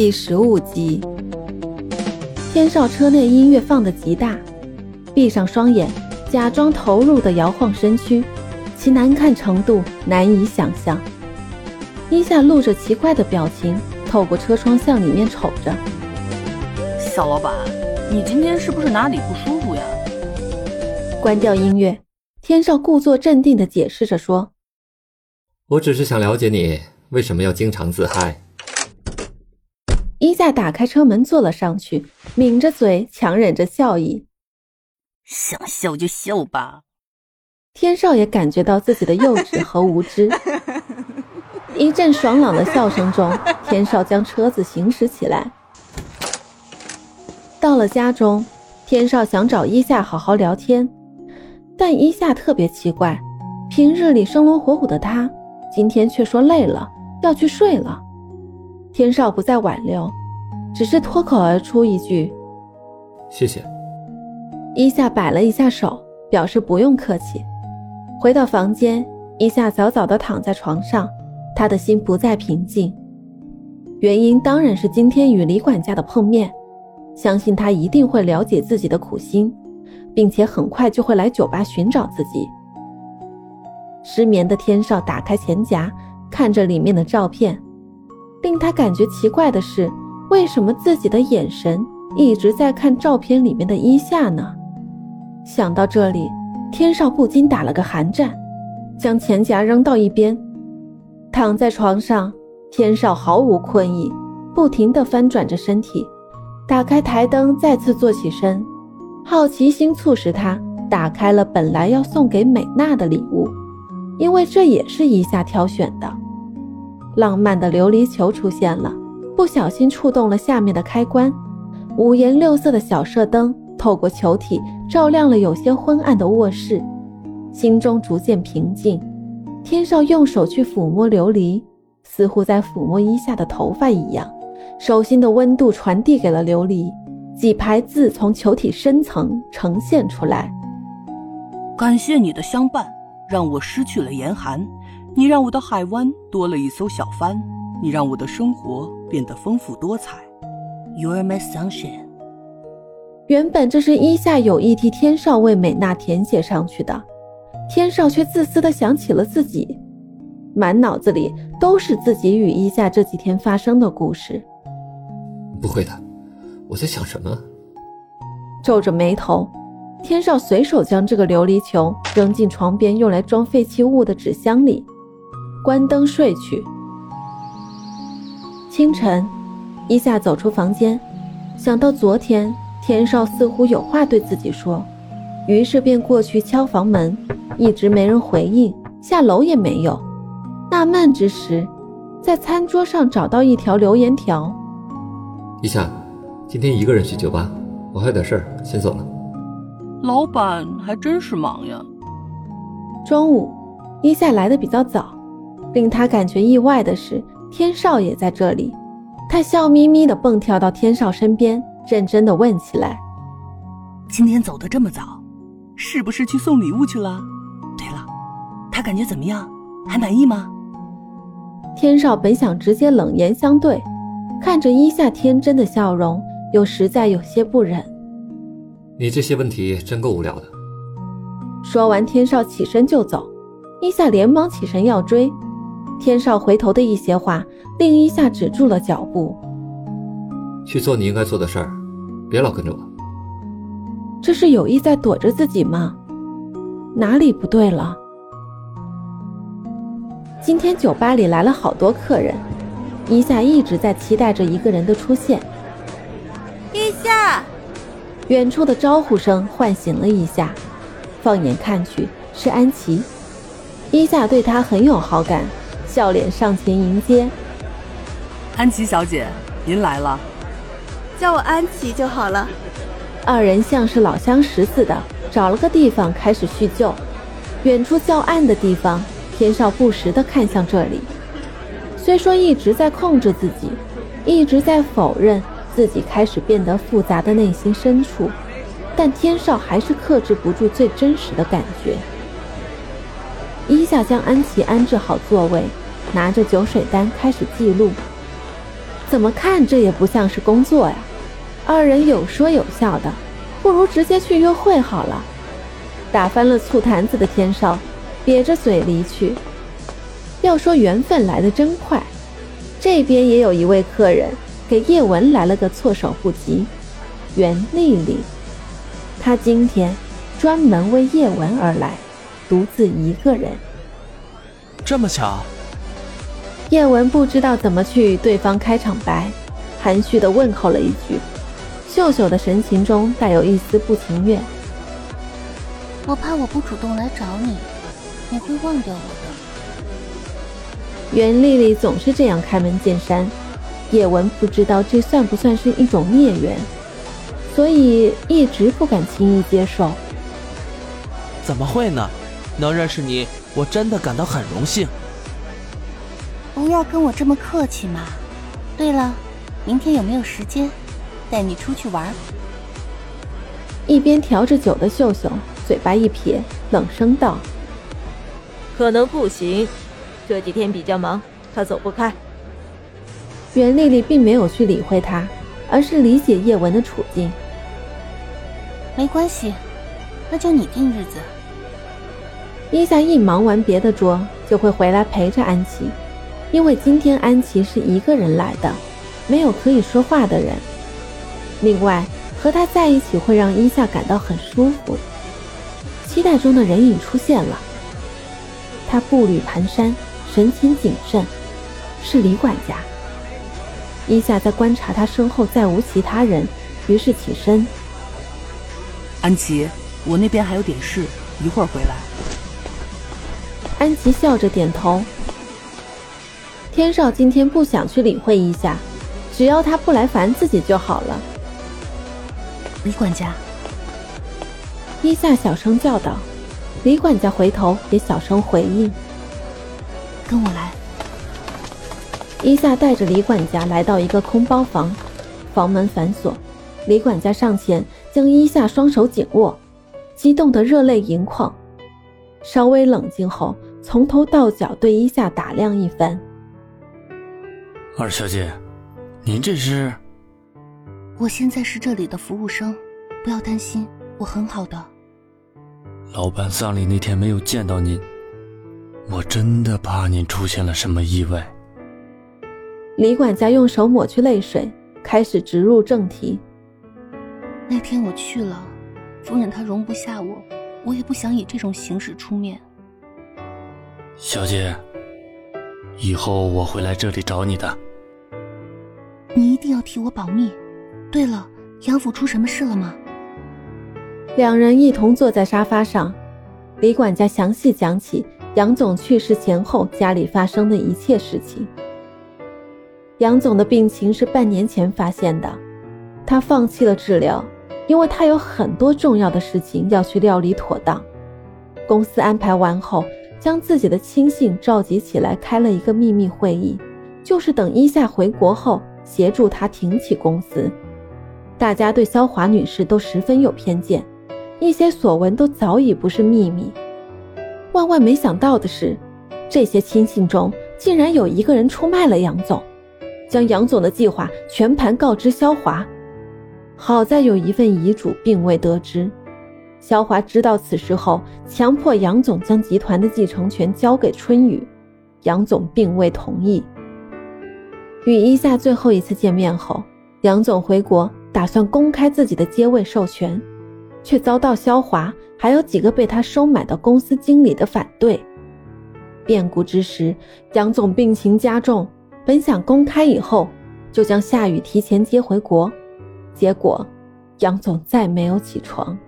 第十五集。天少车内音乐放得极大，闭上双眼，假装投入的摇晃身躯，其难看程度难以想象。伊夏露着奇怪的表情，透过车窗向里面瞅着。小老板，你今天是不是哪里不舒服呀？关掉音乐，天少故作镇定地解释着说：“我只是想了解你为什么要经常自嗨。”伊夏打开车门坐了上去，抿着嘴，强忍着笑意：“想笑就笑吧。”天少也感觉到自己的幼稚和无知。一阵爽朗的笑声中，天少将车子行驶起来。到了家中，天少想找伊夏好好聊天。但伊夏特别奇怪，平日里生龙活虎的他，今天却说累了，要去睡了。天少不再挽留，只是脱口而出一句：“谢谢。”伊夏摆了一下手，表示不用客气。回到房间，伊夏早早的躺在床上，他的心不再平静。原因当然是今天与李管家的碰面，相信他一定会了解自己的苦心。并且很快就会来酒吧寻找自己。失眠的天少打开钱夹，看着里面的照片。令他感觉奇怪的是，为什么自己的眼神一直在看照片里面的伊夏呢？想到这里，天少不禁打了个寒战，将钱夹扔到一边，躺在床上。天少毫无困意，不停地翻转着身体，打开台灯，再次坐起身。好奇心促使他打开了本来要送给美娜的礼物，因为这也是伊夏挑选的。浪漫的琉璃球出现了，不小心触动了下面的开关，五颜六色的小射灯透过球体照亮了有些昏暗的卧室，心中逐渐平静。天少用手去抚摸琉璃，似乎在抚摸伊夏的头发一样，手心的温度传递给了琉璃。几排字从球体深层呈现出来。感谢你的相伴，让我失去了严寒；你让我的海湾多了一艘小帆；你让我的生活变得丰富多彩。You are my sunshine。原本这是伊夏有意替天少为美娜填写上去的，天少却自私的想起了自己，满脑子里都是自己与伊夏这几天发生的故事。不会的。我在想什么？皱着眉头，天少随手将这个琉璃球扔进床边用来装废弃物的纸箱里，关灯睡去。清晨，伊夏走出房间，想到昨天天少似乎有话对自己说，于是便过去敲房门，一直没人回应，下楼也没有。纳闷之时，在餐桌上找到一条留言条：伊夏。今天一个人去酒吧，我还有点事儿，先走了。老板还真是忙呀。中午，伊夏来的比较早，令他感觉意外的是，天少也在这里。他笑眯眯地蹦跳到天少身边，认真地问起来：“今天走得这么早，是不是去送礼物去了？对了，他感觉怎么样？还满意吗？”天少本想直接冷言相对，看着伊夏天真的笑容。又实在有些不忍，你这些问题真够无聊的。说完，天少起身就走，伊夏连忙起身要追。天少回头的一些话令伊夏止住了脚步。去做你应该做的事儿，别老跟着我。这是有意在躲着自己吗？哪里不对了？今天酒吧里来了好多客人，一夏一直在期待着一个人的出现。一夏，远处的招呼声唤醒了一夏，放眼看去是安琪。伊夏对他很有好感，笑脸上前迎接。安琪小姐，您来了。叫我安琪就好了。二人像是老相识似的，找了个地方开始叙旧。远处较暗的地方，天少不时地看向这里。虽说一直在控制自己，一直在否认。自己开始变得复杂的内心深处，但天少还是克制不住最真实的感觉。伊夏将安琪安置好座位，拿着酒水单开始记录。怎么看这也不像是工作呀。二人有说有笑的，不如直接去约会好了。打翻了醋坛子的天少，瘪着嘴离去。要说缘分来得真快，这边也有一位客人给叶文来了个措手不及。袁丽丽，她今天专门为叶文而来，独自一个人。这么巧？叶文不知道怎么去与对方开场白，含蓄地问候了一句。秀秀的神情中带有一丝不情愿。我怕我不主动来找你，你会忘掉我的。袁丽丽总是这样开门见山，叶文不知道这算不算是一种孽缘，所以一直不敢轻易接受。怎么会呢？能认识你，我真的感到很荣幸。不要跟我这么客气嘛。对了，明天有没有时间，带你出去玩？一边调着酒的秀秀嘴巴一撇，冷声道：“可能不行，这几天比较忙，他走不开。”袁丽丽并没有去理会他，而是理解叶文的处境。没关系，那就你定日子。伊夏一忙完别的桌，就会回来陪着安琪，因为今天安琪是一个人来的，没有可以说话的人。另外。和他在一起会让伊夏感到很舒服。期待中的人影出现了，他步履蹒跚，神情谨慎，是李管家。伊夏在观察他身后再无其他人，于是起身。安琪，我那边还有点事，一会儿回来。安琪笑着点头。天少今天不想去理会一夏，只要他不来烦自己就好了。李管家，伊夏小声叫道。李管家回头也小声回应：“跟我来。”伊夏带着李管家来到一个空包房，房门反锁。李管家上前将伊夏双手紧握，激动得热泪盈眶。稍微冷静后，从头到脚对伊夏打量一番。二小姐，您这是？我现在是这里的服务生，不要担心，我很好的。老板丧礼那天没有见到您，我真的怕您出现了什么意外。李管家用手抹去泪水，开始直入正题。那天我去了，夫人她容不下我，我也不想以这种形式出面。小姐，以后我会来这里找你的。你一定要替我保密。对了，杨府出什么事了吗？两人一同坐在沙发上，李管家详细讲起杨总去世前后家里发生的一切事情。杨总的病情是半年前发现的，他放弃了治疗，因为他有很多重要的事情要去料理妥当。公司安排完后，将自己的亲信召集起来开了一个秘密会议，就是等伊夏回国后协助他挺起公司。大家对肖华女士都十分有偏见，一些所闻都早已不是秘密。万万没想到的是，这些亲信中竟然有一个人出卖了杨总，将杨总的计划全盘告知肖华。好在有一份遗嘱并未得知，肖华知道此事后，强迫杨总将集团的继承权交给春雨，杨总并未同意。与伊夏最后一次见面后，杨总回国。打算公开自己的接位授权，却遭到肖华还有几个被他收买的公司经理的反对。变故之时，杨总病情加重，本想公开以后就将夏雨提前接回国，结果杨总再没有起床。